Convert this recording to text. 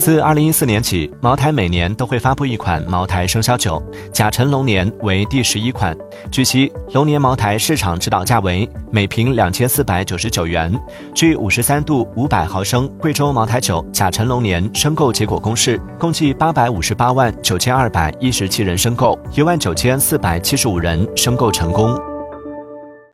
自二零一四年起茅台每年都会发布一款茅台生肖酒甲辰龙年为第十一款。据悉龙年茅台市场指导价为每瓶两千四百九十九元据五十三度五百毫升贵州茅台酒甲辰龙年申购结果公示共计八百五十八万九千二百一十七人申购一万九千四百七十五人申购成功。